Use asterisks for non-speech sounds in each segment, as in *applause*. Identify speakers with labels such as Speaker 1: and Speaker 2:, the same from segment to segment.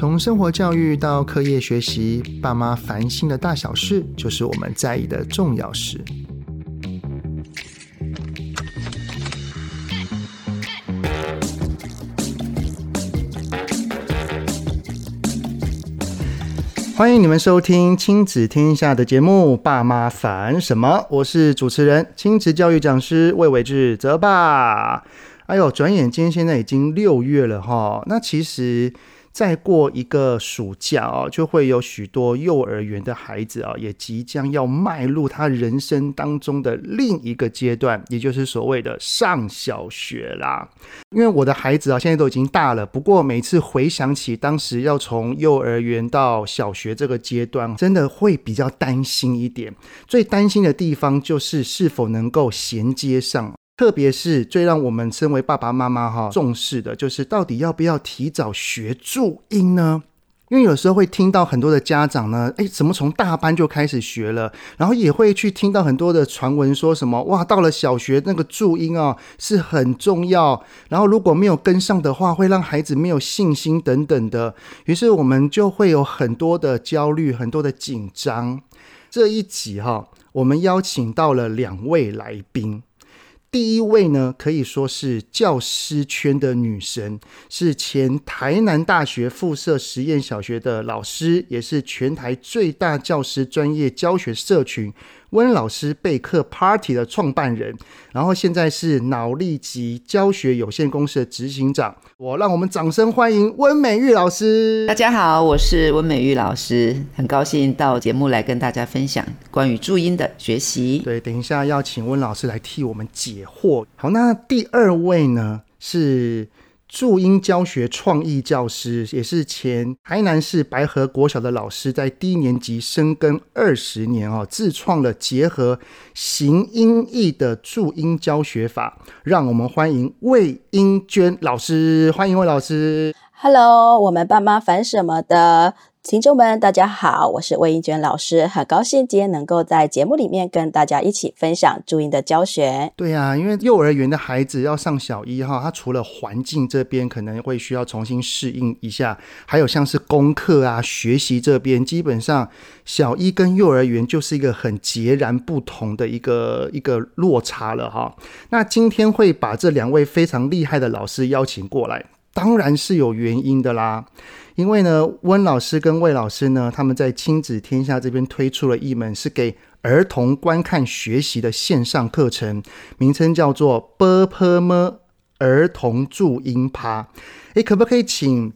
Speaker 1: 从生活教育到课业学习，爸妈烦心的大小事，就是我们在意的重要事。欢迎你们收听亲子天下的节目《爸妈烦什么》，我是主持人、亲子教育讲师魏伟志泽爸。哎呦，转眼间现在已经六月了哈，那其实。再过一个暑假啊，就会有许多幼儿园的孩子啊，也即将要迈入他人生当中的另一个阶段，也就是所谓的上小学啦。因为我的孩子啊，现在都已经大了，不过每次回想起当时要从幼儿园到小学这个阶段，真的会比较担心一点。最担心的地方就是是否能够衔接上。特别是最让我们身为爸爸妈妈哈重视的，就是到底要不要提早学注音呢？因为有时候会听到很多的家长呢，诶，怎么从大班就开始学了？然后也会去听到很多的传闻，说什么哇，到了小学那个注音啊是很重要，然后如果没有跟上的话，会让孩子没有信心等等的。于是我们就会有很多的焦虑，很多的紧张。这一集哈，我们邀请到了两位来宾。第一位呢，可以说是教师圈的女神，是前台南大学附设实验小学的老师，也是全台最大教师专业教学社群。温老师备课 Party 的创办人，然后现在是脑力及教学有限公司的执行长。我让我们掌声欢迎温美玉老师。
Speaker 2: 大家好，我是温美玉老师，很高兴到节目来跟大家分享关于注音的学习。
Speaker 1: 对，等一下要请温老师来替我们解惑。好，那第二位呢是。注音教学创意教师，也是前台南市白河国小的老师，在低年级深耕二十年哦，自创了结合形音义的注音教学法。让我们欢迎魏英娟老师，欢迎魏老师。
Speaker 3: Hello，我们爸妈烦什么的？听众们，大家好，我是魏英娟老师，很高兴今天能够在节目里面跟大家一起分享注音的教学。
Speaker 1: 对呀、啊，因为幼儿园的孩子要上小一哈，他除了环境这边可能会需要重新适应一下，还有像是功课啊、学习这边，基本上小一跟幼儿园就是一个很截然不同的一个一个落差了哈。那今天会把这两位非常厉害的老师邀请过来，当然是有原因的啦。因为呢，温老师跟魏老师呢，他们在亲子天下这边推出了一门是给儿童观看学习的线上课程，名称叫做“波泼么儿童注音趴”。诶，可不可以请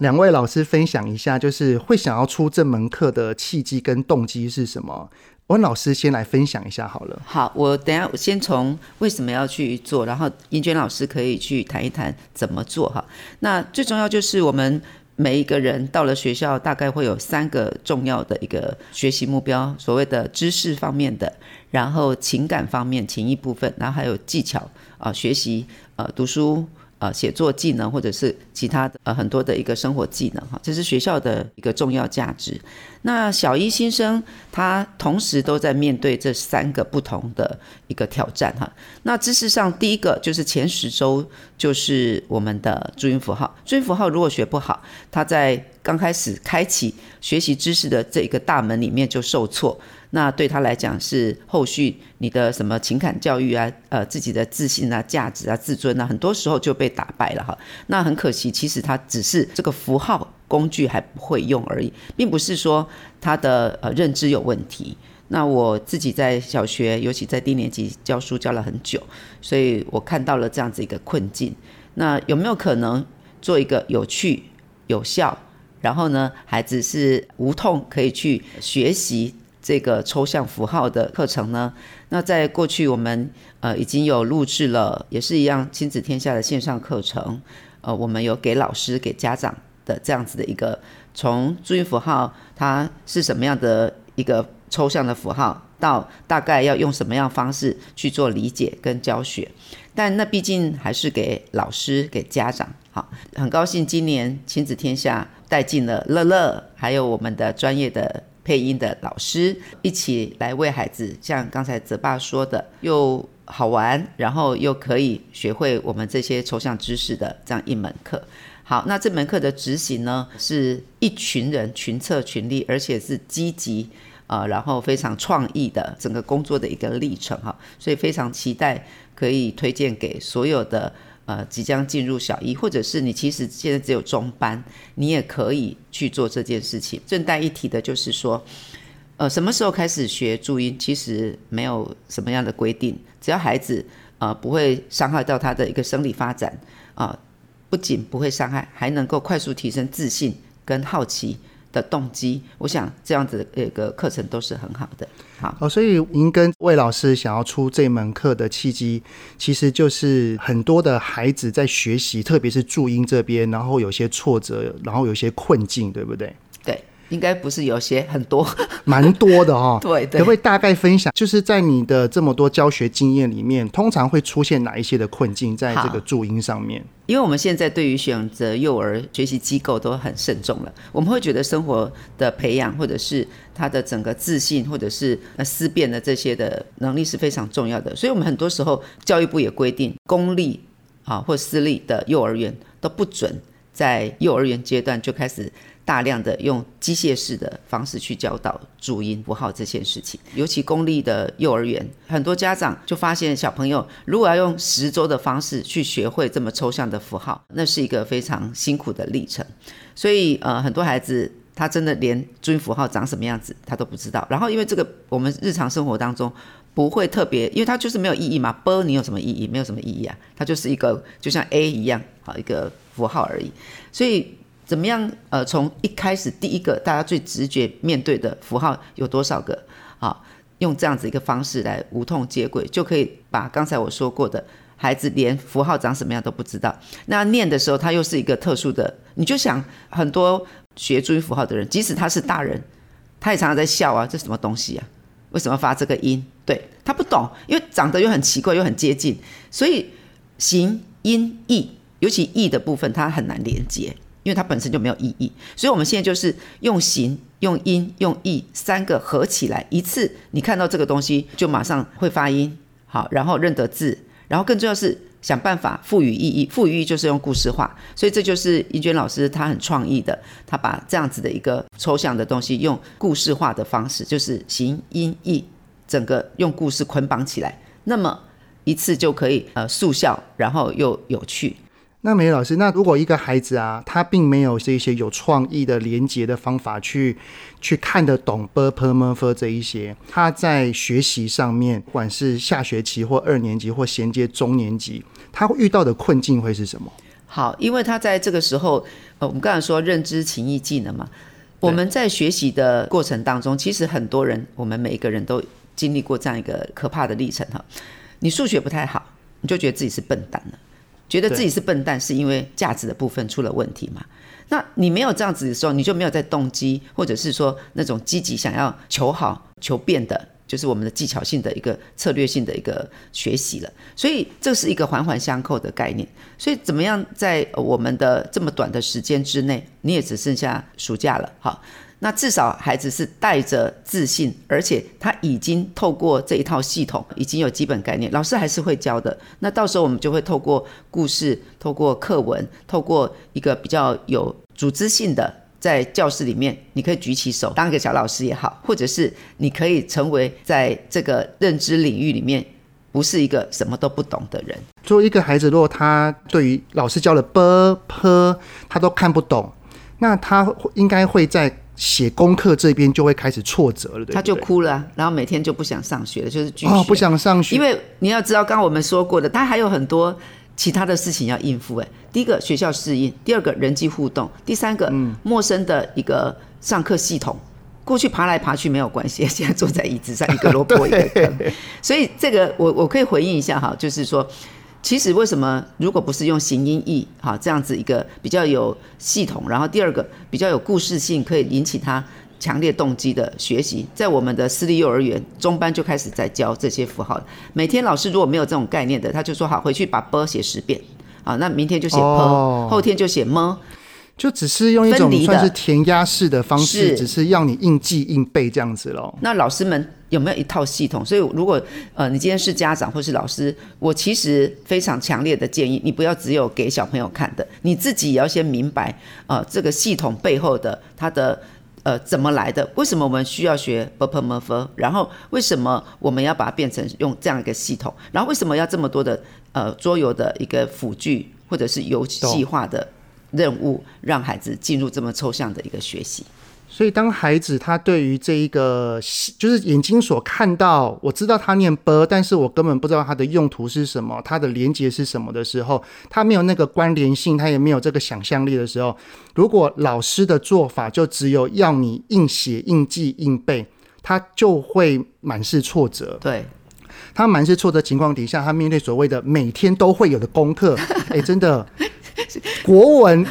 Speaker 1: 两位老师分享一下，就是会想要出这门课的契机跟动机是什么？温老师先来分享一下好了。
Speaker 2: 好，我等下我先从为什么要去做，然后英娟老师可以去谈一谈怎么做哈。那最重要就是我们。每一个人到了学校，大概会有三个重要的一个学习目标，所谓的知识方面的，然后情感方面情谊部分，然后还有技巧啊、学习呃读书。呃，写作技能或者是其他的呃很多的一个生活技能哈，这是学校的一个重要价值。那小一新生他同时都在面对这三个不同的一个挑战哈。那知识上第一个就是前十周就是我们的注音符号，注音符号如果学不好，他在刚开始开启学习知识的这一个大门里面就受挫。那对他来讲是后续你的什么情感教育啊，呃，自己的自信啊、价值啊、自尊啊，很多时候就被打败了哈。那很可惜，其实他只是这个符号工具还不会用而已，并不是说他的呃认知有问题。那我自己在小学，尤其在低年级教书教了很久，所以我看到了这样子一个困境。那有没有可能做一个有趣、有效，然后呢，孩子是无痛可以去学习？这个抽象符号的课程呢，那在过去我们呃已经有录制了，也是一样亲子天下的线上课程，呃，我们有给老师给家长的这样子的一个从注音符号它是什么样的一个抽象的符号，到大概要用什么样方式去做理解跟教学，但那毕竟还是给老师给家长。好，很高兴今年亲子天下带进了乐乐，还有我们的专业的。配音的老师一起来为孩子，像刚才泽爸说的，又好玩，然后又可以学会我们这些抽象知识的这样一门课。好，那这门课的执行呢，是一群人群策群力，而且是积极啊、然后非常创意的整个工作的一个历程哈，所以非常期待可以推荐给所有的呃即将进入小一，或者是你其实现在只有中班，你也可以去做这件事情。顺带一提的就是说，呃，什么时候开始学注音，其实没有什么样的规定，只要孩子呃不会伤害到他的一个生理发展啊。呃不仅不会伤害，还能够快速提升自信跟好奇动机。我想这样子一个课程都是很好的。好，
Speaker 1: 哦，所以您跟魏老师想要出这门课的契机，其实就是很多的孩子在学习，特别是注音这边，然后有些挫折，然后有些困境，对不对？
Speaker 2: 对。应该不是有些很多，
Speaker 1: 蛮多的哈、*laughs* 哦。
Speaker 2: 对对，
Speaker 1: 可不可以大概分享，就是在你的这么多教学经验里面，通常会出现哪一些的困境在这个注音上面？
Speaker 2: 因为我们现在对于选择幼儿学习机构都很慎重了，我们会觉得生活的培养，或者是他的整个自信，或者是呃思辨的这些的能力是非常重要的。所以，我们很多时候教育部也规定，公立啊或私立的幼儿园都不准在幼儿园阶段就开始。大量的用机械式的方式去教导注音符号这件事情，尤其公立的幼儿园，很多家长就发现小朋友如果要用十周的方式去学会这么抽象的符号，那是一个非常辛苦的历程。所以呃，很多孩子他真的连注音符号长什么样子他都不知道。然后因为这个我们日常生活当中不会特别，因为它就是没有意义嘛波你有什么意义？没有什么意义啊，它就是一个就像 A 一样好一个符号而已。所以。怎么样？呃，从一开始第一个大家最直觉面对的符号有多少个？啊，用这样子一个方式来无痛接轨，就可以把刚才我说过的孩子连符号长什么样都不知道。那念的时候，他又是一个特殊的，你就想很多学注音符号的人，即使他是大人，他也常常在笑啊，这什么东西啊？为什么发这个音？对，他不懂，因为长得又很奇怪，又很接近，所以形音义，尤其义的部分，它很难连接。因为它本身就没有意义，所以我们现在就是用形、用音、用义三个合起来，一次你看到这个东西就马上会发音，好，然后认得字，然后更重要是想办法赋予意义，赋予意义就是用故事化，所以这就是怡娟老师他很创意的，他把这样子的一个抽象的东西用故事化的方式，就是形、音、义整个用故事捆绑起来，那么一次就可以呃速效，然后又有趣。
Speaker 1: 那美老师，那如果一个孩子啊，他并没有这些有创意的连接的方法去去看得懂 b u r p e r m e r f e r 这一些，他在学习上面，不管是下学期或二年级或衔接中年级，他会遇到的困境会是什么？
Speaker 2: 好，因为他在这个时候，呃，我们刚才说认知情意技能嘛，我们在学习的过程当中，其实很多人，我们每一个人都经历过这样一个可怕的历程哈。你数学不太好，你就觉得自己是笨蛋了。觉得自己是笨蛋，是因为价值的部分出了问题嘛？那你没有这样子的时候，你就没有在动机，或者是说那种积极想要求好、求变的，就是我们的技巧性的一个策略性的一个学习了。所以这是一个环环相扣的概念。所以怎么样在我们的这么短的时间之内，你也只剩下暑假了，好。那至少孩子是带着自信，而且他已经透过这一套系统，已经有基本概念，老师还是会教的。那到时候我们就会透过故事、透过课文、透过一个比较有组织性的，在教室里面，你可以举起手当一个小老师也好，或者是你可以成为在这个认知领域里面不是一个什么都不懂的人。
Speaker 1: 作为一个孩子，如果他对于老师教的 ㄅ、ㄆ 他都看不懂，那他应该会在。写功课这边就会开始挫折了，对对？
Speaker 2: 他就哭了，然后每天就不想上学了，就是拒绝。
Speaker 1: 哦，不想上学，
Speaker 2: 因为你要知道，刚刚我们说过的，他还有很多其他的事情要应付。哎，第一个学校适应，第二个人际互动，第三个陌生的一个上课系统。过去爬来爬去没有关系，现在坐在椅子上一个萝卜一个 *laughs* 坑。所以这个我我可以回应一下哈，就是说。其实为什么，如果不是用形音义，哈，这样子一个比较有系统，然后第二个比较有故事性，可以引起他强烈动机的学习，在我们的私立幼儿园中班就开始在教这些符号。每天老师如果没有这种概念的，他就说好回去把波写十遍，啊，那明天就写坡，后天就写么，
Speaker 1: 就只是用一种算是填鸭式的方式，只是要你硬记硬背这样子喽。
Speaker 2: 那老师们。有没有一套系统？所以如果呃，你今天是家长或是老师，我其实非常强烈的建议你不要只有给小朋友看的，你自己也要先明白呃，这个系统背后的它的呃怎么来的？为什么我们需要学 bpmf？然后为什么我们要把它变成用这样一个系统？然后为什么要这么多的呃桌游的一个辅具或者是游戏化的任务，让孩子进入这么抽象的一个学习？
Speaker 1: 所以，当孩子他对于这一个就是眼睛所看到，我知道他念 ㄅ，但是我根本不知道它的用途是什么，它的连接是什么的时候，他没有那个关联性，他也没有这个想象力的时候，如果老师的做法就只有要你硬写、硬记、硬背，他就会满是挫折。
Speaker 2: 对，
Speaker 1: 他满是挫折情况底下，他面对所谓的每天都会有的功课，*laughs* 哎、欸，真的，国文。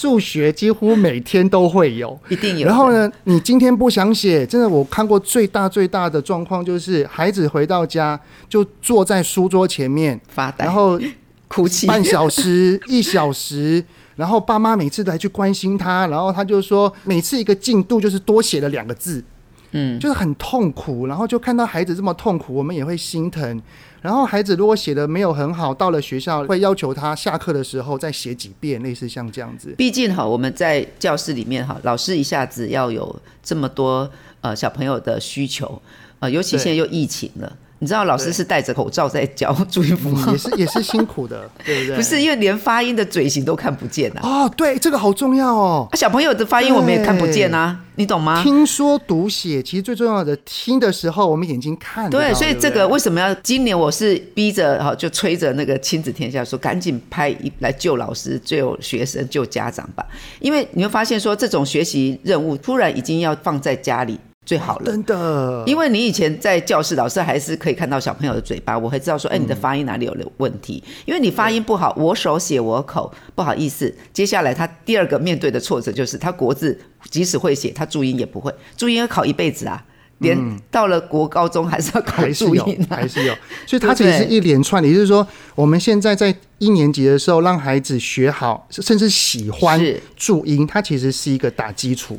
Speaker 1: 数学几乎每天都会有，*laughs*
Speaker 2: 一定有。
Speaker 1: 然后呢，你今天不想写，真的，我看过最大最大的状况就是，孩子回到家就坐在书桌前面
Speaker 2: 发呆，
Speaker 1: 然后 *laughs*
Speaker 2: 哭泣
Speaker 1: 半小时、一小时，然后爸妈每次来去关心他，然后他就说，每次一个进度就是多写了两个字，嗯，就是很痛苦。然后就看到孩子这么痛苦，我们也会心疼。然后孩子如果写的没有很好，到了学校会要求他下课的时候再写几遍，类似像这样子。
Speaker 2: 毕竟哈，我们在教室里面哈，老师一下子要有这么多呃小朋友的需求，呃，尤其现在又疫情了。你知道老师是戴着口罩在教注音符号，
Speaker 1: 也是也是辛苦的，*laughs* 对不对？
Speaker 2: 不是，因为连发音的嘴型都看不见啊。
Speaker 1: 哦，对，这个好重要哦。
Speaker 2: 小朋友的发音我们也看不见啊，你懂吗？
Speaker 1: 听说读写其实最重要的，听的时候我们眼睛看。
Speaker 2: 对，所以这个为什么要今年我是逼着哈，就催着那个亲子天下说，赶紧拍一来救老师、救学生、救家长吧。因为你会发现说，这种学习任务突然已经要放在家里。最好了，
Speaker 1: 真的，
Speaker 2: 因为你以前在教室，老师还是可以看到小朋友的嘴巴，我会知道说，哎，你的发音哪里有了问题？因为你发音不好，我手写我口，不好意思。接下来他第二个面对的挫折就是，他国字即使会写，他注音也不会，注音要考一辈子啊，连到了国高中还是要考注音，
Speaker 1: 还是有，所以它其实是一连串的，也就是说，我们现在在一年级的时候让孩子学好，甚至喜欢注音，它其实是一个打基础。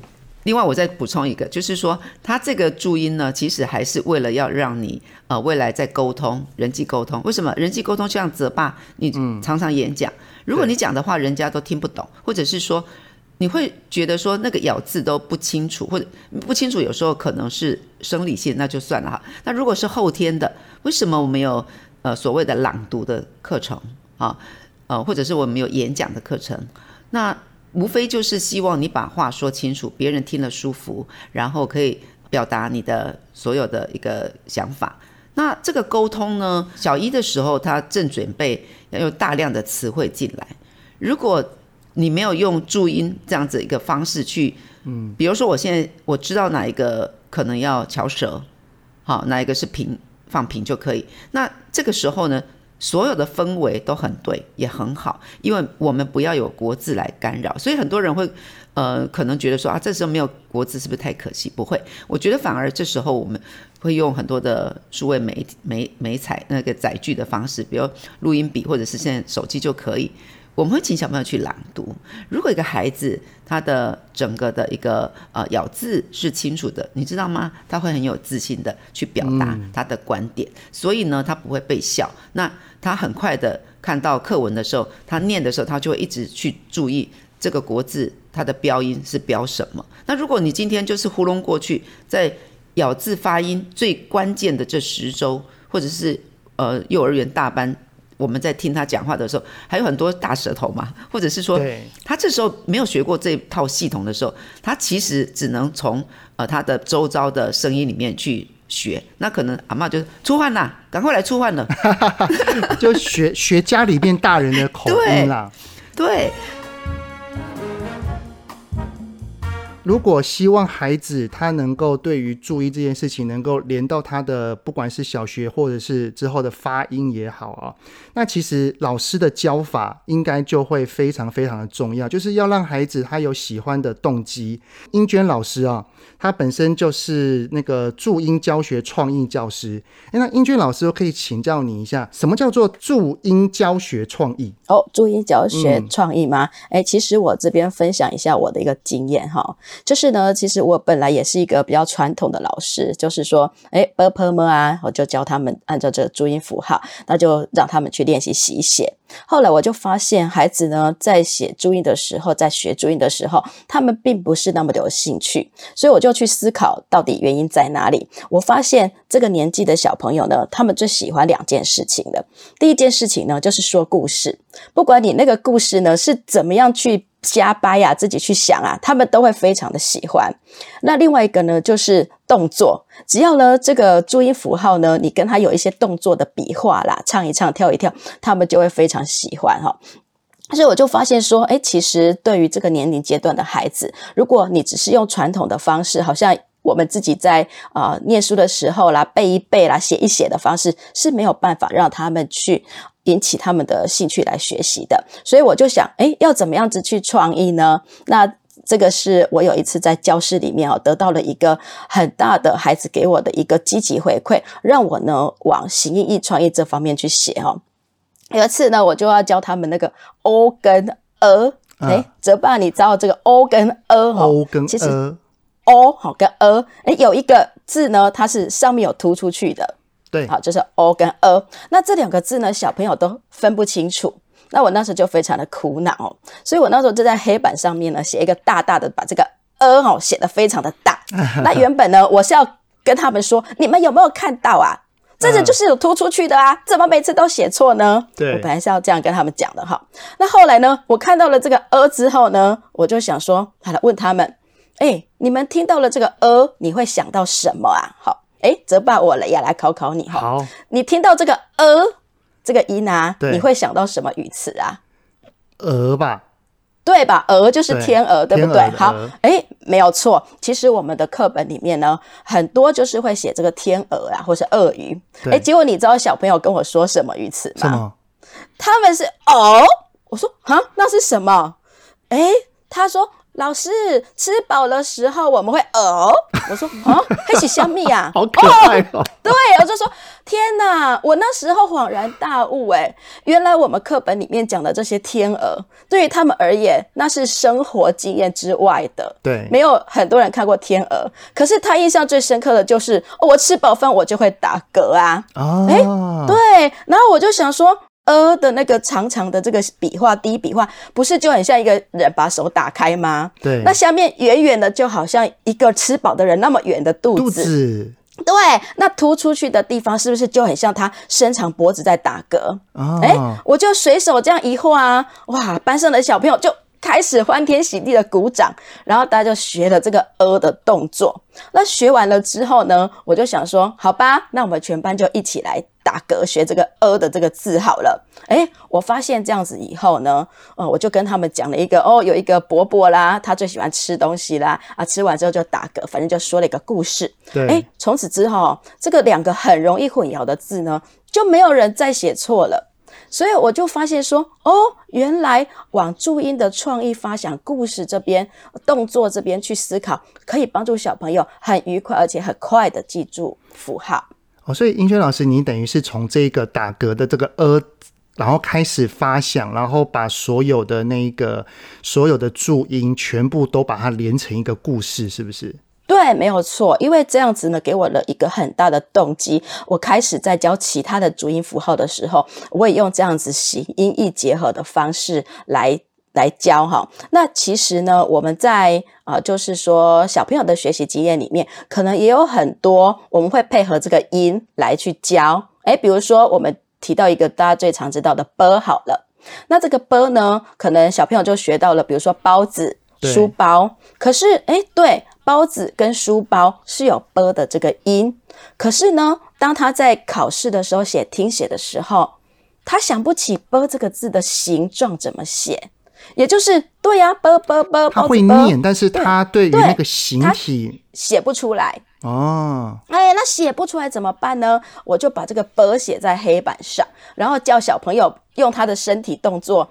Speaker 2: 另外，我再补充一个，就是说，它这个注音呢，其实还是为了要让你呃未来在沟通、人际沟通。为什么人际沟通像泽爸，你常常演讲，嗯、如果你讲的话人家都听不懂，或者是说你会觉得说那个咬字都不清楚，或者不清楚，有时候可能是生理性，那就算了哈。那如果是后天的，为什么我们有呃所谓的朗读的课程啊？呃，或者是我们有演讲的课程？那无非就是希望你把话说清楚，别人听了舒服，然后可以表达你的所有的一个想法。那这个沟通呢，小一的时候他正准备要用大量的词汇进来，如果你没有用注音这样子一个方式去，嗯，比如说我现在我知道哪一个可能要翘舌，好，哪一个是平放平就可以。那这个时候呢，所有的氛围都很对，也很好，因为我们不要有国字来干扰，所以很多人会，呃，可能觉得说啊，这时候没有国字是不是太可惜？不会，我觉得反而这时候我们会用很多的数位媒媒媒材那个载具的方式，比如录音笔或者是现在手机就可以。我们会请小朋友去朗读。如果一个孩子他的整个的一个呃咬字是清楚的，你知道吗？他会很有自信的去表达他的观点，嗯、所以呢，他不会被笑。那他很快的看到课文的时候，他念的时候，他就会一直去注意这个国字，它的标音是标什么。那如果你今天就是糊弄过去，在咬字发音最关键的这十周，或者是呃幼儿园大班。我们在听他讲话的时候，还有很多大舌头嘛，或者是说，他这时候没有学过这套系统的时候，他其实只能从呃他的周遭的声音里面去学。那可能阿妈就出汗啦，赶快来出汗了，*laughs*
Speaker 1: 就学学家里面大人的口音啦，
Speaker 2: 对。对
Speaker 1: 如果希望孩子他能够对于注意这件事情能够连到他的不管是小学或者是之后的发音也好啊，那其实老师的教法应该就会非常非常的重要，就是要让孩子他有喜欢的动机。英娟老师啊，他本身就是那个注音教学创意教师。哎，那英娟老师可以请教你一下，什么叫做注音教学创意？
Speaker 3: 哦，注音教学创意吗？哎、其实我这边分享一下我的一个经验哈。就是呢，其实我本来也是一个比较传统的老师，就是说，哎，b p m 啊，我就教他们按照这个注音符号，那就让他们去练习习写。后来我就发现，孩子呢在写注音的时候，在学注音的时候，他们并不是那么的有兴趣，所以我就去思考到底原因在哪里。我发现这个年纪的小朋友呢，他们最喜欢两件事情的。第一件事情呢，就是说故事，不管你那个故事呢是怎么样去瞎掰呀，自己去想啊，他们都会非常的喜欢。那另外一个呢，就是动作，只要呢这个注音符号呢，你跟他有一些动作的比划啦，唱一唱，跳一跳，他们就会非常喜欢哈。所以我就发现说，诶，其实对于这个年龄阶段的孩子，如果你只是用传统的方式，好像我们自己在啊、念书的时候啦，背一背啦，写一写的方式，是没有办法让他们去。引起他们的兴趣来学习的，所以我就想，哎，要怎么样子去创意呢？那这个是我有一次在教室里面哦，得到了一个很大的孩子给我的一个积极回馈，让我呢往形意义创意这方面去写哦。有一次呢，我就要教他们那个 “o” 跟 “er”，哎，泽爸，你知道这个 “o” 跟
Speaker 1: “er”？“o” 跟
Speaker 3: 其实 o 好跟 “er”，哎，有一个字呢，它是上面有突出去的。
Speaker 1: 对，
Speaker 3: 好，就是 o 跟 a，那这两个字呢，小朋友都分不清楚。那我那时候就非常的苦恼，所以我那时候就在黑板上面呢写一个大大的，把这个 a 哈写的非常的大。*laughs* 那原本呢，我是要跟他们说，你们有没有看到啊？这个就是有突出去的啊，怎么每次都写错呢？
Speaker 1: 对，
Speaker 3: 我本来是要这样跟他们讲的哈。那后来呢，我看到了这个 a 之后呢，我就想说，好了，问他们，哎，你们听到了这个 a，你会想到什么啊？好。哎，泽爸，我也来考考你哈。
Speaker 1: 好，
Speaker 3: 你听到这个“鹅”这个音啊，你会想到什么语词啊？
Speaker 1: 鹅吧，
Speaker 3: 对吧？鹅就是天鹅，对，对不对？好，哎，没有错。其实我们的课本里面呢，很多就是会写这个天鹅啊，或是鳄鱼。哎，结果你知道小朋友跟我说什么语
Speaker 1: 词吗？
Speaker 3: 他们是哦。我说啊，那是什么？哎，他说。老师吃饱的时候我们会呕，我说啊，还是虾米呀？*laughs*
Speaker 1: 好可爱哦！
Speaker 3: 对，我就说天哪，我那时候恍然大悟，哎，原来我们课本里面讲的这些天鹅，对于他们而言，那是生活经验之外的。
Speaker 1: 对，
Speaker 3: 没有很多人看过天鹅，可是他印象最深刻的就是，哦，我吃饱饭我就会打嗝啊。哦，哎，对，然后我就想说。呃的那个长长的这个笔画，第一笔画不是就很像一个人把手打开吗？
Speaker 1: 对。那
Speaker 3: 下面远远的，就好像一个吃饱的人那么远的肚子。肚
Speaker 1: 子。
Speaker 3: 对。那凸出去的地方是不是就很像他伸长脖子在打嗝？哦。哎，我就随手这样一画啊，哇，班上的小朋友就开始欢天喜地的鼓掌，然后大家就学了这个呃的动作。那学完了之后呢，我就想说，好吧，那我们全班就一起来。打嗝学这个“呃”的这个字好了，诶，我发现这样子以后呢，呃，我就跟他们讲了一个哦，有一个伯伯啦，他最喜欢吃东西啦，啊，吃完之后就打嗝，反正就说了一个故事。
Speaker 1: 对，
Speaker 3: 诶，从此之后，这个两个很容易混淆的字呢，就没有人再写错了。所以我就发现说，哦，原来往注音的创意发想、故事这边、动作这边去思考，可以帮助小朋友很愉快而且很快的记住符号。
Speaker 1: 哦，所以英娟老师，你等于是从这个打嗝的这个呃，然后开始发想，然后把所有的那个所有的注音全部都把它连成一个故事，是不是？
Speaker 3: 对，没有错。因为这样子呢，给我了一个很大的动机。我开始在教其他的注音符号的时候，我也用这样子形音义结合的方式来。来教哈，那其实呢，我们在啊、呃，就是说小朋友的学习经验里面，可能也有很多我们会配合这个音来去教。诶，比如说我们提到一个大家最常知道的 “b” 好了，那这个 “b” 呢，可能小朋友就学到了，比如说包子、书包。可是，诶，对，包子跟书包是有 b 的这个音，可是呢，当他在考试的时候写听写的时候，他想不起 b 这个字的形状怎么写。也就是对呀、啊，啵啵啵，
Speaker 1: 他会念，但是他对于那个形体
Speaker 3: 写不出来
Speaker 1: 哦。
Speaker 3: 哎，那写不出来怎么办呢？我就把这个啵写在黑板上，然后叫小朋友用他的身体动作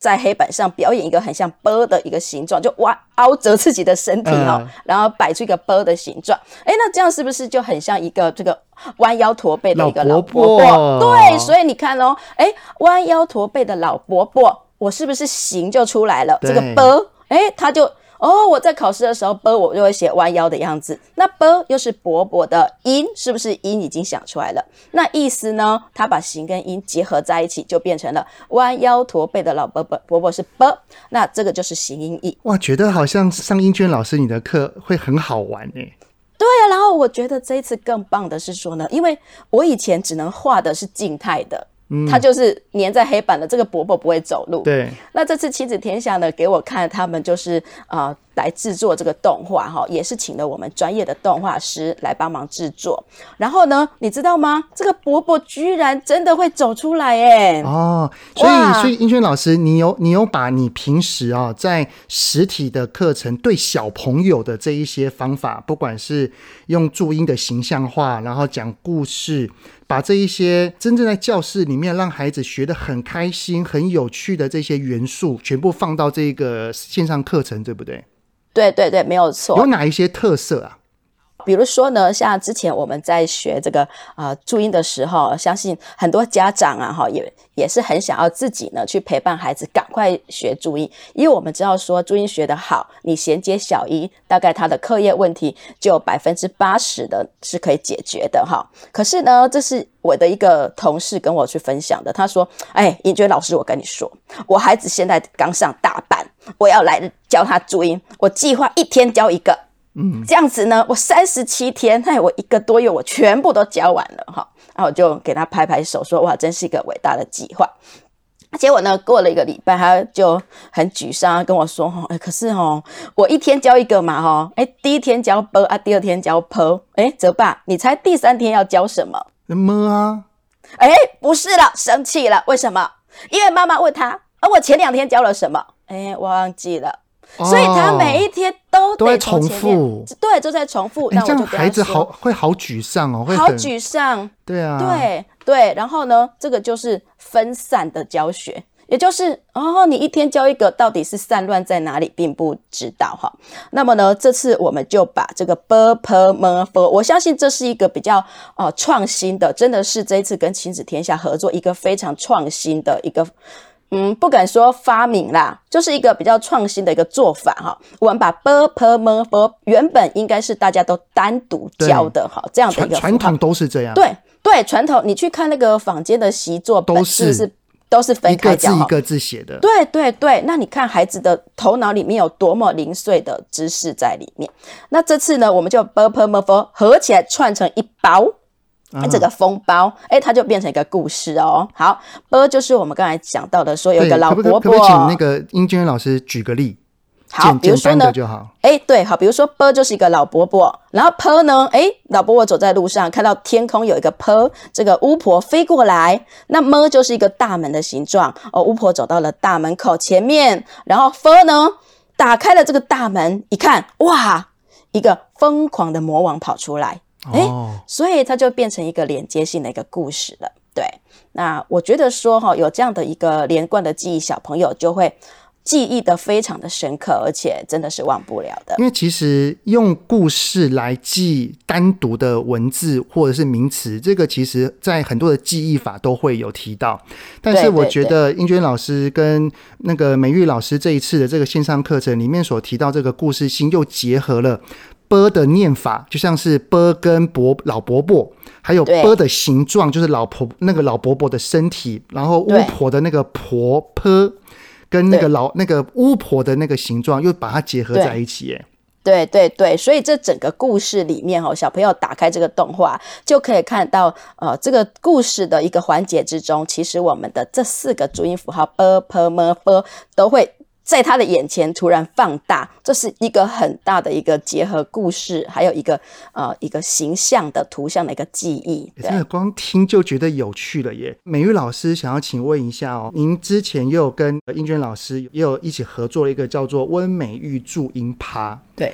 Speaker 3: 在黑板上表演一个很像啵的一个形状，就弯凹折自己的身体哦，呃、然后摆出一个啵的形状。哎，那这样是不是就很像一个这个弯腰驼背的一个老伯伯？伯伯对，所以你看哦，哎，弯腰驼背的老伯伯。我是不是形就出来了？这个波哎，他就哦，我在考试的时候啵，我就会写弯腰的样子。那啵又是薄薄的音，是不是音已经想出来了？那意思呢？它把形跟音结合在一起，就变成了弯腰驼背的老伯伯。伯伯是啵，那这个就是形音义。
Speaker 1: 哇，觉得好像上英娟老师你的课会很好玩呢。
Speaker 3: 对啊，然后我觉得这一次更棒的是说呢，因为我以前只能画的是静态的，他就是粘在黑板的这个伯伯不会走路。
Speaker 1: 对。
Speaker 3: 那这次妻子天下呢，给我看他们就是啊、呃、来制作这个动画哈，也是请了我们专业的动画师来帮忙制作。然后呢，你知道吗？这个伯伯居然真的会走出来哎！
Speaker 1: 哦，所以所以英轩老师，你有你有把你平时啊、哦、在实体的课程对小朋友的这一些方法，不管是用注音的形象化，然后讲故事。把这一些真正在教室里面让孩子学得很开心、很有趣的这些元素，全部放到这个线上课程，对不对？
Speaker 3: 对对对，没有错。
Speaker 1: 有哪一些特色啊？
Speaker 3: 比如说呢，像之前我们在学这个啊、注音的时候，相信很多家长啊哈也也是很想要自己呢去陪伴孩子赶快学注音，因为我们知道说注音学得好，你衔接小一，大概他的课业问题就百分之八十的是可以解决的哈。可是呢，这是我的一个同事跟我去分享的，他说：“哎，尹娟老师，我跟你说，我孩子现在刚上大班，我要来教他注音，我计划一天教一个。”嗯，这样子呢，我三十七天，哎，我一个多月，我全部都教完了哈。然后我就给他拍拍手，说：“哇，真是一个伟大的计划。”结果呢，过了一个礼拜，他就很沮丧，跟我说：“哈，哎，可是哈，我一天教一个嘛，哈，哎，第一天教 b 啊，第二天教 p，哎，泽爸，你猜第三天要教什么？
Speaker 1: 么啊？
Speaker 3: 哎，不是了，生气了，为什么？因为妈妈问他，啊，我前两天教了什么？哎，忘记了。”所以他每一天都得
Speaker 1: 重复，
Speaker 3: 对，都在重复。那、我、这样
Speaker 1: 孩子好会好沮丧哦，会
Speaker 3: 好沮丧。
Speaker 1: 对啊，
Speaker 3: 对对。然后呢，这个就是分散的教学，也就是哦，你一天教一个，到底是散乱在哪里，并不知道哈。那么呢，这次我们就把这个 b u r p l e m u r 我相信这是一个比较呃创新的，真的是这一次跟亲子天下合作一个非常创新的一个。嗯不敢说发明啦就是一个比较创新的一个做法哈。我们把 burper 原本应该是大家都单独教的哈这样的一个
Speaker 1: 传统都是这样。
Speaker 3: 对对传统你去看那个坊间的习作都是是都是分开教
Speaker 1: 一个字写的。
Speaker 3: 对对对那你看孩子的头脑里面有多么零碎的知识在里面。那这次呢我们就 burper 合起来串成一包。这个封包，哎，它就变成一个故事哦。好，p 就是我们刚才讲到的，说有一个老伯伯。可不可以
Speaker 1: 请那个英俊老师举个例？
Speaker 3: 好，比如说呢，哎，对，好，比如说 p 就是一个老伯伯，然后 p 呢，哎，老伯伯走在路上，看到天空有一个 p，这个巫婆飞过来。那么就是一个大门的形状，哦，巫婆走到了大门口前面，然后 f 呢，打开了这个大门，一看，哇，一个疯狂的魔王跑出来。哎、欸，所以它就变成一个连接性的一个故事了。对，那我觉得说哈，有这样的一个连贯的记忆，小朋友就会记忆的非常的深刻，而且真的是忘不了的。
Speaker 1: 因为其实用故事来记单独的文字或者是名词，这个其实在很多的记忆法都会有提到。但是我觉得英娟老师跟那个美玉老师这一次的这个线上课程里面所提到这个故事性，又结合了。波的念法就像是波跟伯老伯伯，还有波的形状就是老婆那个老伯伯的身体，然后巫婆的那个婆婆跟那个老那个巫婆的那个形状又把它结合在一起耶。
Speaker 3: 对对对，所以这整个故事里面哦，小朋友打开这个动画就可以看到呃这个故事的一个环节之中，其实我们的这四个主音符号波、波、波、波都会。在他的眼前突然放大，这是一个很大的一个结合故事，还有一个呃一个形象的图像的一个记忆。
Speaker 1: 真的光听就觉得有趣了耶！美玉老师想要请问一下哦，您之前又有跟英娟老师也有一起合作了一个叫做温美玉注音趴，
Speaker 2: 对，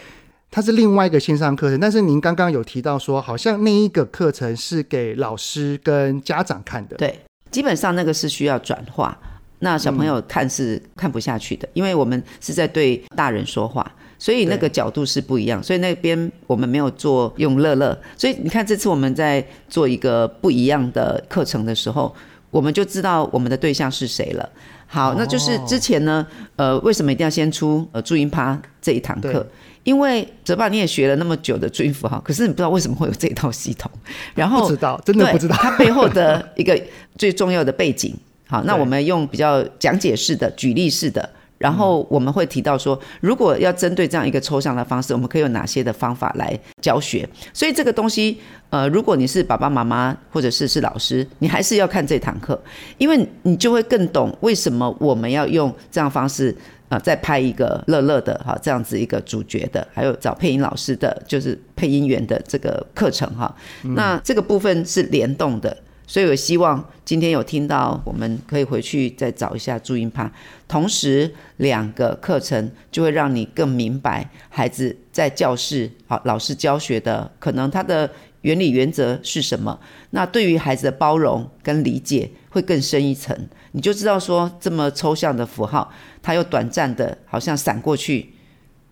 Speaker 1: 它是另外一个线上课程，但是您刚刚有提到说，好像那一个课程是给老师跟家长看的，
Speaker 2: 对，基本上那个是需要转化。那小朋友看是看不下去的，因为我们是在对大人说话，所以那个角度是不一样。所以那边我们没有做用乐乐，所以你看这次我们在做一个不一样的课程的时候，我们就知道我们的对象是谁了。好，那就是之前呢，呃，为什么一定要先出呃注音趴这一堂课？因为泽爸你也学了那么久的注音符号，可是你不知道为什么会有这一套系统。然后
Speaker 1: 不知道，真的不知道
Speaker 2: 它背后的一个最重要的背景。好，那我们用比较讲解式的、举例式的。然后我们会提到说，如果要针对这样一个抽象的方式，我们可以有哪些的方法来教学？所以这个东西，呃，如果你是爸爸妈妈或者是是老师，你还是要看这堂课，因为你就会更懂为什么我们要用这样方式啊、呃，再拍一个乐乐的哈这样子一个主角的，还有找配音老师的，就是配音员的这个课程哈。那这个部分是联动的。所以，我希望今天有听到，我们可以回去再找一下注音趴。同时，两个课程就会让你更明白孩子在教室好老师教学的可能他的原理原则是什么。那对于孩子的包容跟理解会更深一层，你就知道说这么抽象的符号，它又短暂的，好像闪过去，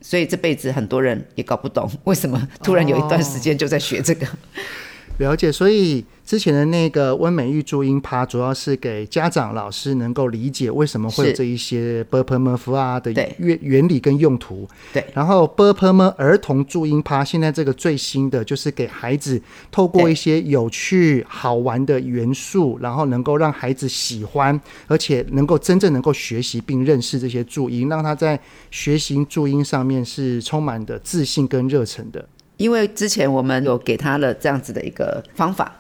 Speaker 2: 所以这辈子很多人也搞不懂为什么突然有一段时间就在学这个。
Speaker 1: 了解，所以之前的那个温美玉注音趴，主要是给家长、老师能够理解为什么会有这一些 b u r p e r m e r f 啊的原原理跟用途。
Speaker 2: 对，
Speaker 1: 然后 b u r p e r m e r 儿童注音趴，现在这个最新的就是给孩子透过一些有趣好玩的元素，然后能够让孩子喜欢，而且能够真正能够学习并认识这些注音，让他在学习注音上面是充满的自信跟热忱的。
Speaker 2: 因为之前我们有给他了这样子的一个方法，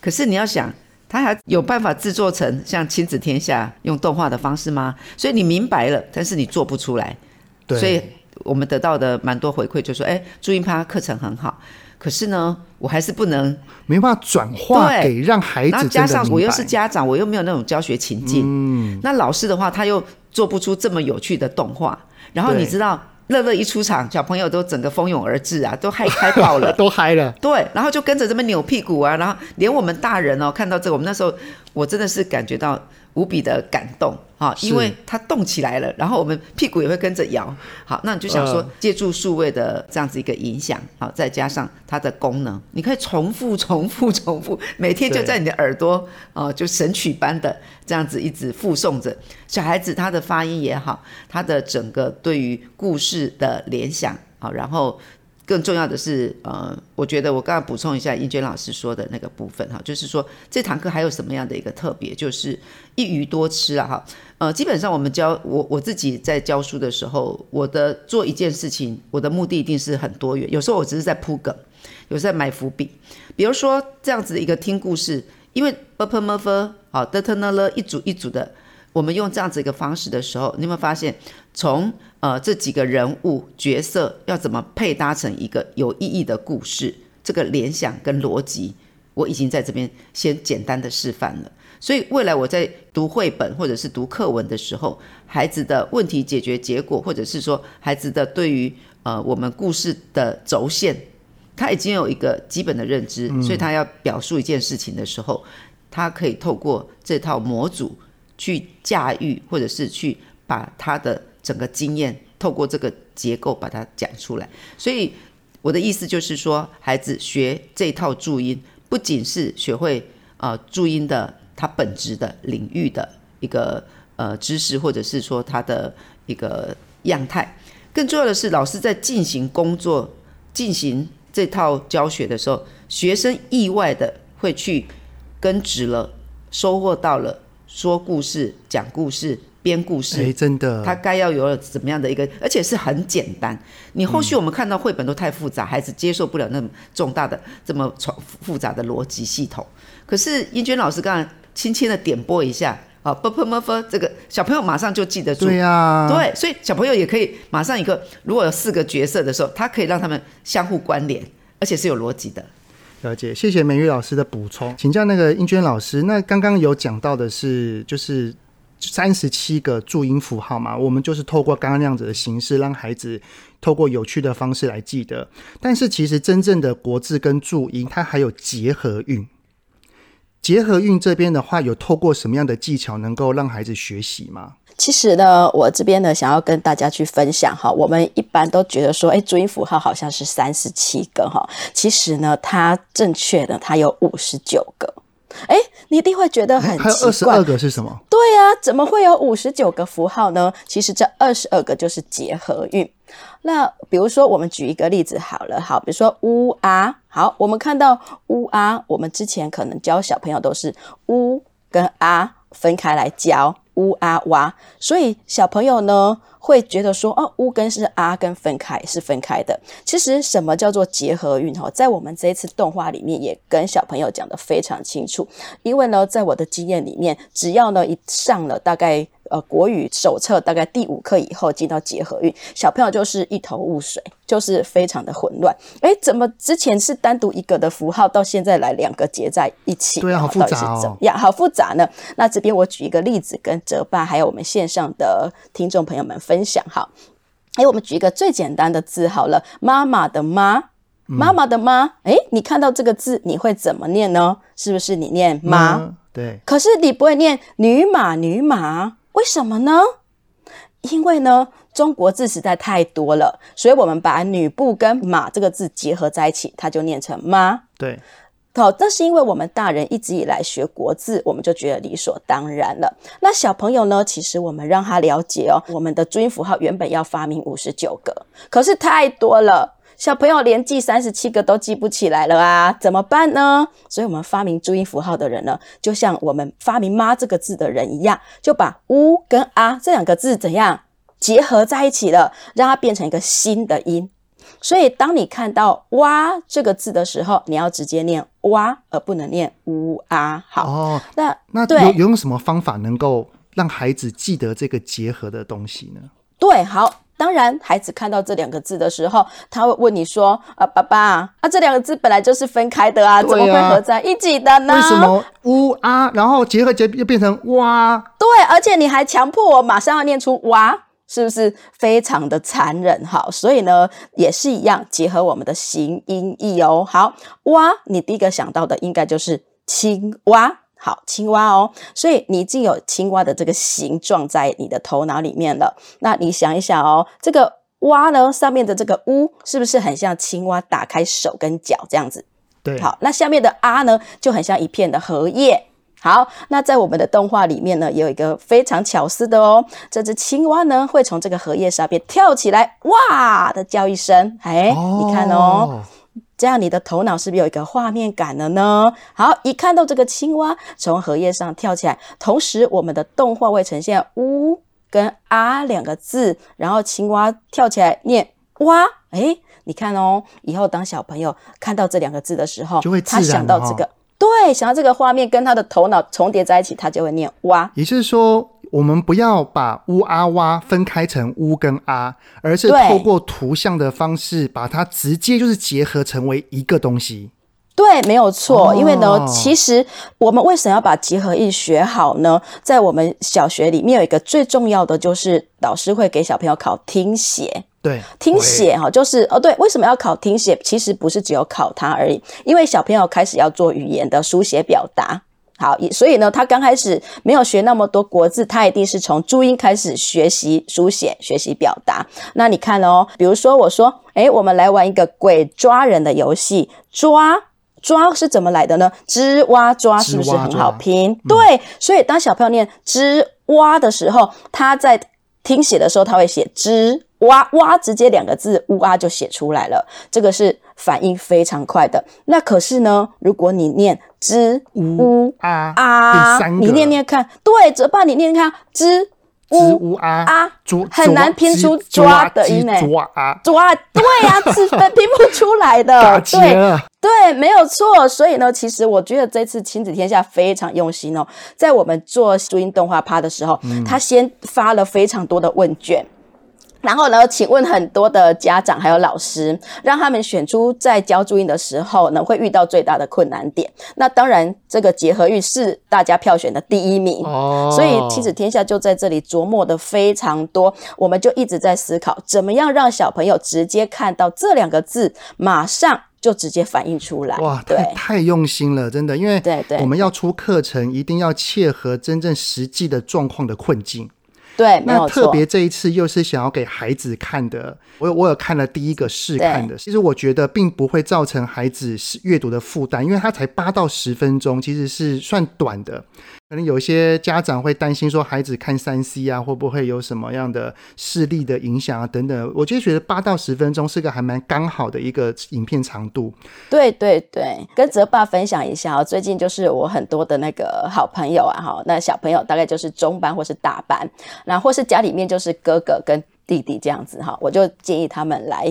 Speaker 2: 可是你要想，他还有办法制作成像亲子天下用动画的方式吗？所以你明白了，但是你做不出来。对。所以我们得到的蛮多回馈，就说：“哎，注音趴课程很好，可是呢，我还是不能
Speaker 1: 没办法转化给让孩子。然后
Speaker 2: 加上我又是家长，我又没有那种教学情境。嗯。那老师的话，他又做不出这么有趣的动画。然后你知道。”乐乐一出场，小朋友都整个蜂拥而至啊，都嗨嗨爆了，*laughs*
Speaker 1: 都嗨了。
Speaker 2: 对，然后就跟着这么扭屁股啊，然后连我们大人哦，看到这个，我们那时候我真的是感觉到。无比的感动啊，因为它动起来了，然后我们屁股也会跟着摇。好，那你就想说，借助数位的这样子一个影响，好，再加上它的功能，你可以重复、重复、重复，每天就在你的耳朵 *laughs* 哦，就神曲般的这样子一直附送着。小孩子他的发音也好，他的整个对于故事的联想啊，然后。更重要的是，呃，我觉得我刚刚补充一下英娟老师说的那个部分哈，就是说这堂课还有什么样的一个特别，就是一鱼多吃啊哈。呃，基本上我们教我我自己在教书的时候，我的做一件事情，我的目的一定是很多元。有时候我只是在铺梗，有时候在埋伏笔。比如说这样子一个听故事，因为 permafer 啊 d e t e n e r 一组一组的，我们用这样子一个方式的时候，你有没有发现，从呃这几个人物角色要怎么配搭成一个有意义的故事，这个联想跟逻辑，我已经在这边先简单的示范了。所以未来我在读绘本或者是读课文的时候，孩子的问题解决结果，或者是说孩子的对于呃我们故事的轴线，他已经有一个基本的认知，所以他要表述一件事情的时候，他可以透过这套模组。去驾驭，或者是去把他的整个经验透过这个结构把它讲出来。所以我的意思就是说，孩子学这套注音，不仅是学会呃注音的它本质的领域的一个呃知识，或者是说它的一个样态，更重要的是老师在进行工作、进行这套教学的时候，学生意外的会去根植了，收获到了。说故事、讲故事、编故事，
Speaker 1: 哎，真的，
Speaker 2: 他该要有怎么样的一个，而且是很简单。你后续我们看到绘本都太复杂，孩子接受不了那么重大的、这么复复杂的逻辑系统。可是英娟老师刚刚轻轻的点拨一下，啊，Purple m f 这个小朋友马上就记得住，
Speaker 1: 对呀，
Speaker 2: 对，所以小朋友也可以马上一个，如果有四个角色的时候，他可以让他们相互关联，而且是有逻辑的。
Speaker 1: 了解，谢谢美玉老师的补充。请教那个英娟老师，那刚刚有讲到的是，就是三十七个注音符号嘛，我们就是透过刚刚那样子的形式，让孩子透过有趣的方式来记得。但是其实真正的国字跟注音，它还有结合韵。结合韵这边的话，有透过什么样的技巧能够让孩子学习吗？
Speaker 3: 其实呢，我这边呢，想要跟大家去分享哈，我们一般都觉得说，哎，注音符号好像是三十七个哈，其实呢，它正确的它有五十九个。哎，你一定会觉得很奇怪。
Speaker 1: 还有二十二个是什么？
Speaker 3: 对呀、啊，怎么会有五十九个符号呢？其实这二十二个就是结合韵。那比如说，我们举一个例子好了，好，比如说乌啊，好，我们看到乌啊，我们之前可能教小朋友都是乌跟啊分开来教。乌啊哇，所以小朋友呢会觉得说，哦，乌跟是啊跟分开是分开的。其实什么叫做结合韵？哈，在我们这一次动画里面也跟小朋友讲得非常清楚。因为呢，在我的经验里面，只要呢一上了大概。呃，国语手册大概第五课以后进到结合韵，小朋友就是一头雾水，就是非常的混乱。哎，怎么之前是单独一个的符号，到现在来两个结在一起？
Speaker 1: 对啊，好复杂哦。
Speaker 3: 呀，好复杂呢。那这边我举一个例子，跟哲爸还有我们线上的听众朋友们分享哈。哎，我们举一个最简单的字好了，妈妈的妈，妈妈的妈。哎，你看到这个字，你会怎么念呢？是不是你念妈？
Speaker 1: 嗯，对。
Speaker 3: 可是你不会念女马，女马。为什么呢？因为呢，中国字实在太多了，所以我们把“女部”跟“马”这个字结合在一起，它就念成“妈”。
Speaker 1: 对，
Speaker 3: 好，这是因为我们大人一直以来学国字，我们就觉得理所当然了。那小朋友呢？其实我们让他了解哦，我们的注音符号原本要发明五十九个，可是太多了。小朋友连记三十七个都记不起来了啊，怎么办呢？所以，我们发明注音符号的人呢，就像我们发明“妈”这个字的人一样，就把“乌”跟“啊”这两个字怎样结合在一起了，让它变成一个新的音。所以，当你看到“哇”这个字的时候，你要直接念“哇”，而不能念“乌啊”。好，
Speaker 1: 哦、
Speaker 3: 那
Speaker 1: 那有有用什么方法能够让孩子记得这个结合的东西呢？
Speaker 3: 对，好。当然，孩子看到这两个字的时候，他会问你说：“啊，爸爸，啊，这两个字本来就是分开的啊，啊怎么会合在一起的呢？
Speaker 1: 为什么乌啊，然后结合结又变成哇？
Speaker 3: 对，而且你还强迫我马上要念出哇，是不是非常的残忍？好，所以呢，也是一样，结合我们的形音义哦。好，蛙，你第一个想到的应该就是青蛙。”好，青蛙哦，所以你已经有青蛙的这个形状在你的头脑里面了。那你想一想哦，这个蛙呢，上面的这个乌是不是很像青蛙打开手跟脚这样子？
Speaker 1: 对。好，
Speaker 3: 那下面的啊呢，就很像一片的荷叶。好，那在我们的动画里面呢，也有一个非常巧思的哦，这只青蛙呢会从这个荷叶上边跳起来，哇的叫一声，哎，哦、你看哦。这样你的头脑是不是有一个画面感了呢？好，一看到这个青蛙从荷叶上跳起来，同时我们的动画会呈现“呜”跟“啊”两个字，然后青蛙跳起来念“蛙”。诶，你看哦，以后当小朋友看到这两个字的时候，
Speaker 1: 就会
Speaker 3: 他想到这个，对，想到这个画面跟他的头脑重叠在一起，他就会念“蛙”。
Speaker 1: 也就是说。我们不要把乌阿哇分开成乌跟阿，而是透过图像的方式把它直接就是结合成为一个东西。
Speaker 3: 对，没有错。哦、因为呢，其实我们为什么要把结合韵学好呢？在我们小学里面有一个最重要的，就是老师会给小朋友考听写。
Speaker 1: 对，
Speaker 3: 听写哈，就是哦，对，为什么要考听写？其实不是只有考它而已，因为小朋友开始要做语言的书写表达。好，所以呢，他刚开始没有学那么多国字，他一定是从注音开始学习书写、学习表达。那你看哦，比如说我说，诶，我们来玩一个鬼抓人的游戏，抓抓是怎么来的呢？吱哇抓是不是很好拼？嗯、对，所以当小朋友念吱哇的时候，他在听写的时候，他会写吱哇哇，直接两个字呜啊就写出来了。这个是反应非常快的。那可是呢，如果你念。之呜啊啊！你念念看，对，哲爸你念念看，之乌啊啊，很难拼出抓的音呢。抓啊，抓，对呀，*laughs* 字分拼不出来的，对对，没有错。所以呢，其实我觉得这次亲子天下非常用心哦，在我们做注音动画趴的时候，他先发了非常多的问卷。然后呢，请问很多的家长还有老师，让他们选出在教注音的时候呢，会遇到最大的困难点。那当然，这个结合韵是大家票选的第一名，哦，所以亲子天下就在这里琢磨的非常多。我们就一直在思考，怎么样让小朋友直接看到这两个字，马上就直接反映出来。
Speaker 1: 哇，太太用心了，真的，因为对对，我们要出课程，一定要切合真正实际的状况的困境。
Speaker 3: 对。
Speaker 1: 那特别这一次又是想要给孩子看的，我有我有看了第一个试看的，其实我觉得并不会造成孩子阅读的负担，因为它才八到十分钟，其实是算短的。可能有些家长会担心说，孩子看三 C 啊，会不会有什么样的视力的影响啊等等。我就觉得八到十分钟是个还蛮刚好的一个影片长度。
Speaker 3: 对对对，跟泽爸分享一下啊，最近就是我很多的那个好朋友啊，哈，那小朋友大概就是中班或是大班，那或是家里面就是哥哥跟。弟弟这样子哈，我就建议他们来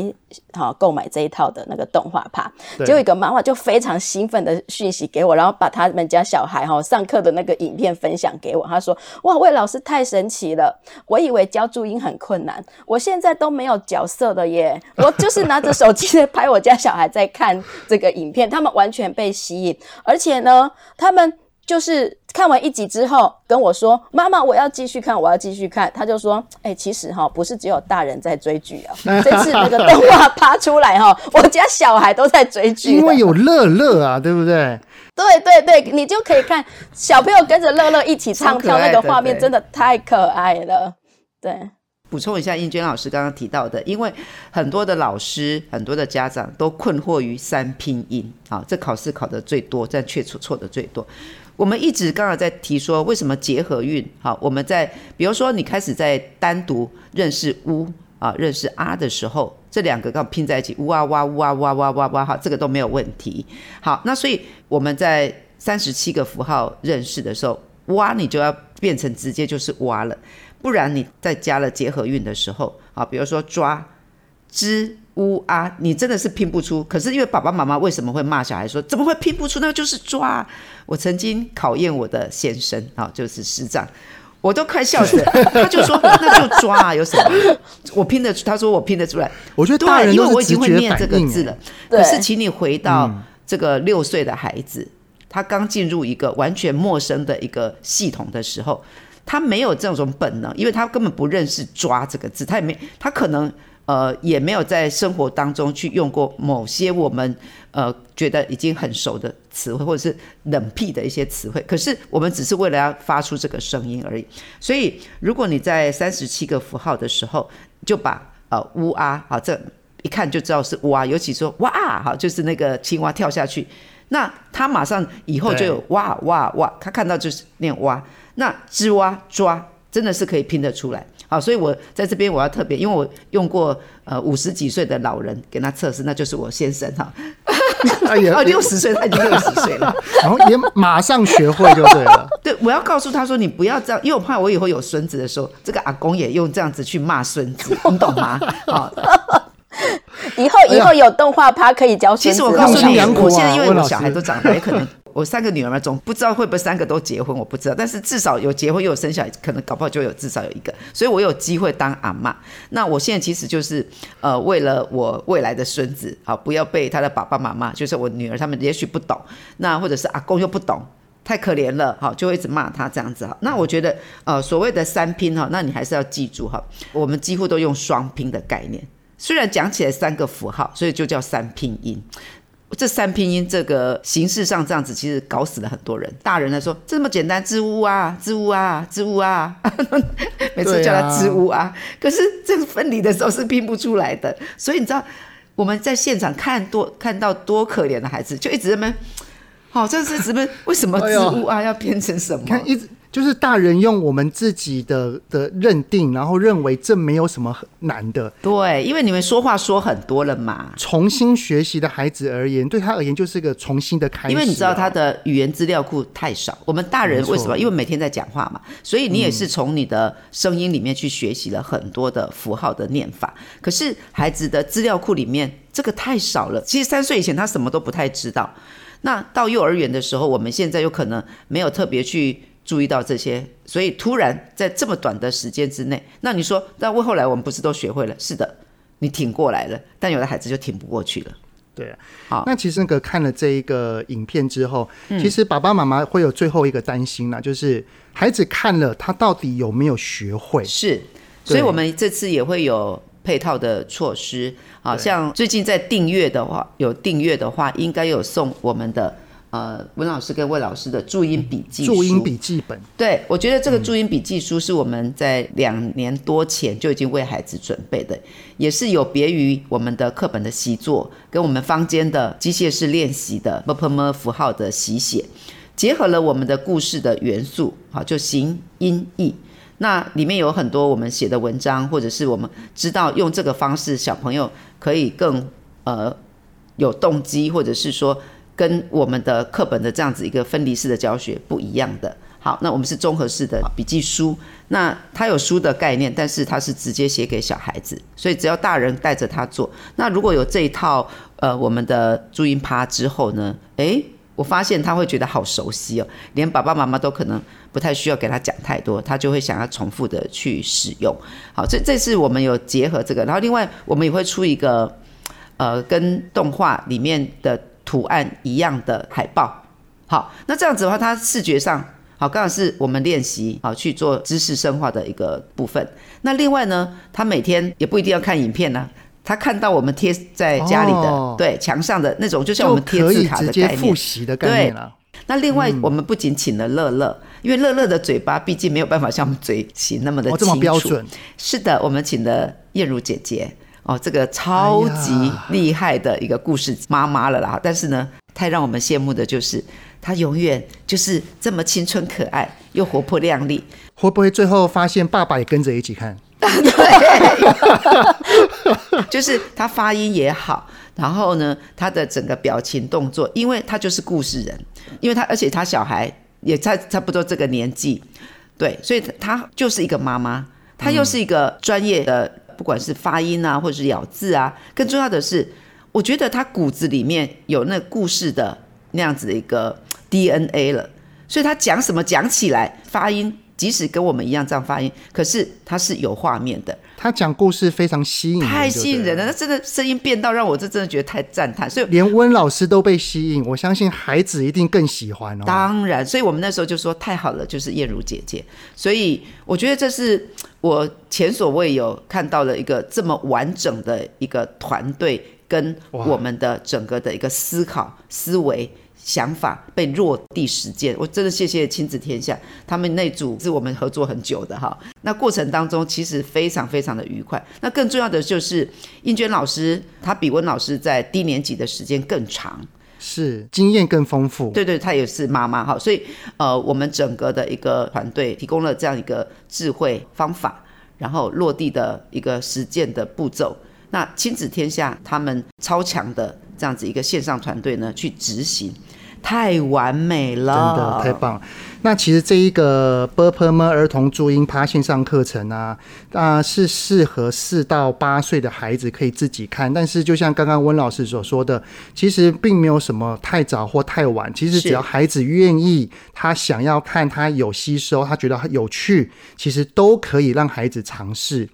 Speaker 3: 哈购买这一套的那个动画趴。结果一个妈妈就非常兴奋的讯息给我，然后把他们家小孩哈上课的那个影片分享给我。他说：“哇，魏老师太神奇了！我以为教注音很困难，我现在都没有角色了耶！我就是拿着手机在拍我家小孩在看这个影片，他们完全被吸引，而且呢，他们。”就是看完一集之后跟我说：“妈妈，我要继续看，我要继续看。”他就说：“哎、欸，其实哈，不是只有大人在追剧啊，*laughs* 这次那个动画拍出来哈，我家小孩都在追剧，
Speaker 1: 因为有乐乐啊，对不对？
Speaker 3: 对对对，你就可以看小朋友跟着乐乐一起唱跳，那个画面真的太可爱了。对，
Speaker 2: 补充一下，应娟老师刚刚提到的，因为很多的老师、很多的家长都困惑于三拼音啊，这考试考的最多，但却错错的最多。我们一直刚刚在提说，为什么结合韵？好，我们在比如说你开始在单独认识乌啊，认识啊的时候，这两个刚拼在一起，乌啊哇乌啊哇哇哇哇哈，这个都没有问题。好，那所以我们在三十七个符号认识的时候，哇你就要变成直接就是哇了，不然你再加了结合韵的时候，啊，比如说抓、知。乌啊，你真的是拼不出。可是因为爸爸妈妈为什么会骂小孩说怎么会拼不出？那就是抓。我曾经考验我的先生啊，就是师长，我都快笑死了。*laughs* 他就说那就抓啊，有什么？我拼得出，他说我拼得出来。
Speaker 1: 我觉得大人
Speaker 2: 对，因为我已经会念这个字了。可是请你回到这个六岁的孩子，他刚进入一个完全陌生的一个系统的时候，他没有这种本能，因为他根本不认识抓这个字，他也没，他可能。呃，也没有在生活当中去用过某些我们呃觉得已经很熟的词汇，或者是冷僻的一些词汇。可是我们只是为了要发出这个声音而已。所以，如果你在三十七个符号的时候，就把呃乌啊好，这一看就知道是乌啊。尤其说哇啊好，就是那个青蛙跳下去，那他马上以后就有哇哇哇，他看到就是念哇。那吱哇抓真的是可以拼得出来。好，所以我在这边我要特别，因为我用过呃五十几岁的老人给他测试，那就是我先生哈。*laughs* 哎呀，六十岁他已经六十岁了，*laughs*
Speaker 1: 然后也马上学会就对了。*laughs*
Speaker 2: 对，我要告诉他说，你不要这样，因为我怕我以后有孙子的时候，这个阿公也用这样子去骂孙子，你懂吗？好，
Speaker 3: 以后以后有动画趴可以教孙子。
Speaker 2: 其实我告诉你，我现在因为我小孩都长大，也可能。我三个女儿嘛，总不知道会不会三个都结婚，我不知道。但是至少有结婚又有生小孩，可能搞不好就有至少有一个，所以我有机会当阿嬷。那我现在其实就是呃，为了我未来的孙子，好不要被他的爸爸妈妈，就是我女儿他们也许不懂，那或者是阿公又不懂，太可怜了，好就会一直骂他这样子哈。那我觉得呃，所谓的三拼哈，那你还是要记住哈，我们几乎都用双拼的概念，虽然讲起来三个符号，所以就叫三拼音。这三拼音这个形式上这样子，其实搞死了很多人。大人来说这么简单，支吾啊，支吾啊，支吾啊，*laughs* 每次叫他支吾啊，啊可是这个分离的时候是拼不出来的。所以你知道我们在现场看多看到多可怜的孩子，就一直在那边，好、哦，这是什么？为什么支吾啊要变成什么？
Speaker 1: 看一直。就是大人用我们自己的的认定，然后认为这没有什么很难的。
Speaker 2: 对，因为你们说话说很多了嘛。
Speaker 1: 重新学习的孩子而言，对他而言就是个重新的开始啊。
Speaker 2: 因为你知道他的语言资料库太少。我们大人为什么？因为每天在讲话嘛，所以你也是从你的声音里面去学习了很多的符号的念法。可是孩子的资料库里面这个太少了。其实三岁以前他什么都不太知道。那到幼儿园的时候，我们现在有可能没有特别去。注意到这些，所以突然在这么短的时间之内，那你说，那为后来我们不是都学会了？是的，你挺过来了，但有的孩子就挺不过去了。
Speaker 1: 对啊，好，那其实那个看了这一个影片之后，嗯、其实爸爸妈妈会有最后一个担心呢，就是孩子看了他到底有没有学会？
Speaker 2: 是，所以我们这次也会有配套的措施，好像最近在订阅的话，有订阅的话，应该有送我们的。呃，文老师跟魏老师的注音笔记、
Speaker 1: 注音笔记本，
Speaker 2: 对我觉得这个注音笔记书是我们在两年多前就已经为孩子准备的，也是有别于我们的课本的习作，跟我们坊间的机械式练习的不不么符号的习写，结合了我们的故事的元素，好就形音义。那里面有很多我们写的文章，或者是我们知道用这个方式，小朋友可以更呃有动机，或者是说。跟我们的课本的这样子一个分离式的教学不一样的。好，那我们是综合式的笔记书，那它有书的概念，但是它是直接写给小孩子，所以只要大人带着他做。那如果有这一套呃我们的注音趴之后呢，诶。我发现他会觉得好熟悉哦，连爸爸妈妈都可能不太需要给他讲太多，他就会想要重复的去使用。好，这这次我们有结合这个，然后另外我们也会出一个呃跟动画里面的图案一样的海报。好，那这样子的话，它视觉上好，刚好是我们练习好去做知识深化的一个部分。那另外呢，他每天也不一定要看影片呢、啊。他看到我们贴在家里的、哦、对墙上的那种，就像我们贴字卡的概念，
Speaker 1: 复习的概念了。
Speaker 2: 那另外，我们不仅请了乐乐、嗯，因为乐乐的嘴巴毕竟没有办法像我们嘴型那么的清楚、哦、这么标准。是的，我们请了燕如姐姐哦，这个超级厉害的一个故事妈妈了啦。但是呢，太让我们羡慕的就是她永远就是这么青春可爱又活泼亮丽。
Speaker 1: 会不会最后发现爸爸也跟着一起看？*laughs*
Speaker 2: 对，*laughs* 就是他发音也好，然后呢，他的整个表情动作，因为他就是故事人，因为他而且他小孩也差差不多这个年纪，对，所以他就是一个妈妈，他又是一个专业的，不管是发音啊，或者是咬字啊，更重要的是，我觉得他骨子里面有那故事的那样子的一个 DNA 了，所以他讲什么讲起来发音。即使跟我们一样这样发音，可是他是有画面的。
Speaker 1: 他讲故事非常吸引，
Speaker 2: 太吸引人了。那真的声音变到让我这真的觉得太赞叹。所以
Speaker 1: 连温老师都被吸引，我相信孩子一定更喜欢哦。
Speaker 2: 当然，所以我们那时候就说太好了，就是燕如姐姐。所以我觉得这是我前所未有看到的一个这么完整的一个团队跟我们的整个的一个思考思维。想法被落地实践，我真的谢谢亲子天下，他们那组是我们合作很久的哈。那过程当中其实非常非常的愉快。那更重要的就是英娟老师，她比温老师在低年级的时间更长，
Speaker 1: 是经验更丰富。
Speaker 2: 对对，她也是妈妈哈，所以呃，我们整个的一个团队提供了这样一个智慧方法，然后落地的一个实践的步骤。那亲子天下他们超强的这样子一个线上团队呢去执行，太完美了，
Speaker 1: 真的太棒。那其实这一个 b u r p e r m e r 儿童注音趴线上课程啊，啊、是适合四到八岁的孩子可以自己看，但是就像刚刚温老师所说的，其实并没有什么太早或太晚，其实只要孩子愿意，他想要看，他有吸收，他觉得有趣，其实都可以让孩子尝试。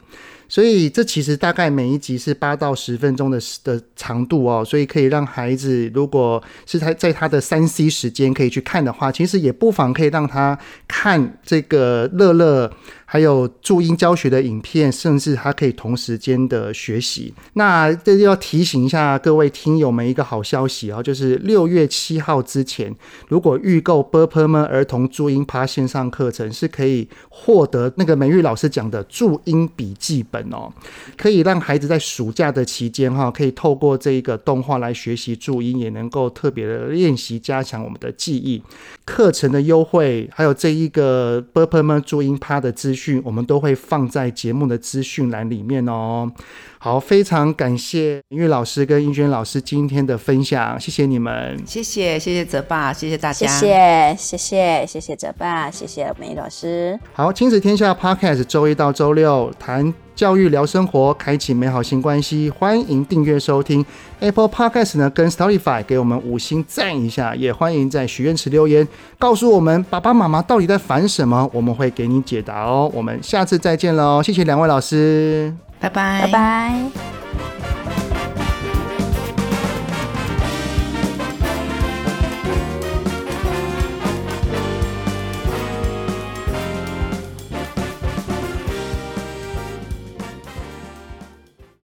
Speaker 1: 所以这其实大概每一集是八到十分钟的的长度哦，所以可以让孩子如果是他在他的三 C 时间可以去看的话，其实也不妨可以让他看这个乐乐。还有注音教学的影片，甚至它可以同时间的学习。那这就要提醒一下各位听友们一个好消息哦，就是六月七号之前，如果预购 b u r p e r m a n 儿童注音趴线上课程，是可以获得那个美玉老师讲的注音笔记本哦，可以让孩子在暑假的期间哈、哦，可以透过这一个动画来学习注音，也能够特别的练习加强我们的记忆。课程的优惠，还有这一个 b u r p e r m a n 注音趴的资。讯，我们都会放在节目的资讯栏里面哦。好，非常感谢音乐老师跟英娟老师今天的分享，谢谢你们，
Speaker 2: 谢谢谢谢泽爸，谢谢大家，
Speaker 3: 谢谢谢谢谢谢泽爸，谢谢美老师。
Speaker 1: 好，亲子天下 Podcast 周一到周六谈教育聊生活，开启美好新关系，欢迎订阅收听 Apple Podcast 呢，跟 Spotify 给我们五星赞一下，也欢迎在许愿池留言，告诉我们爸爸妈妈到底在烦什么，我们会给你解答哦。我们下次再见喽，谢谢两位老
Speaker 2: 师。
Speaker 3: 拜拜。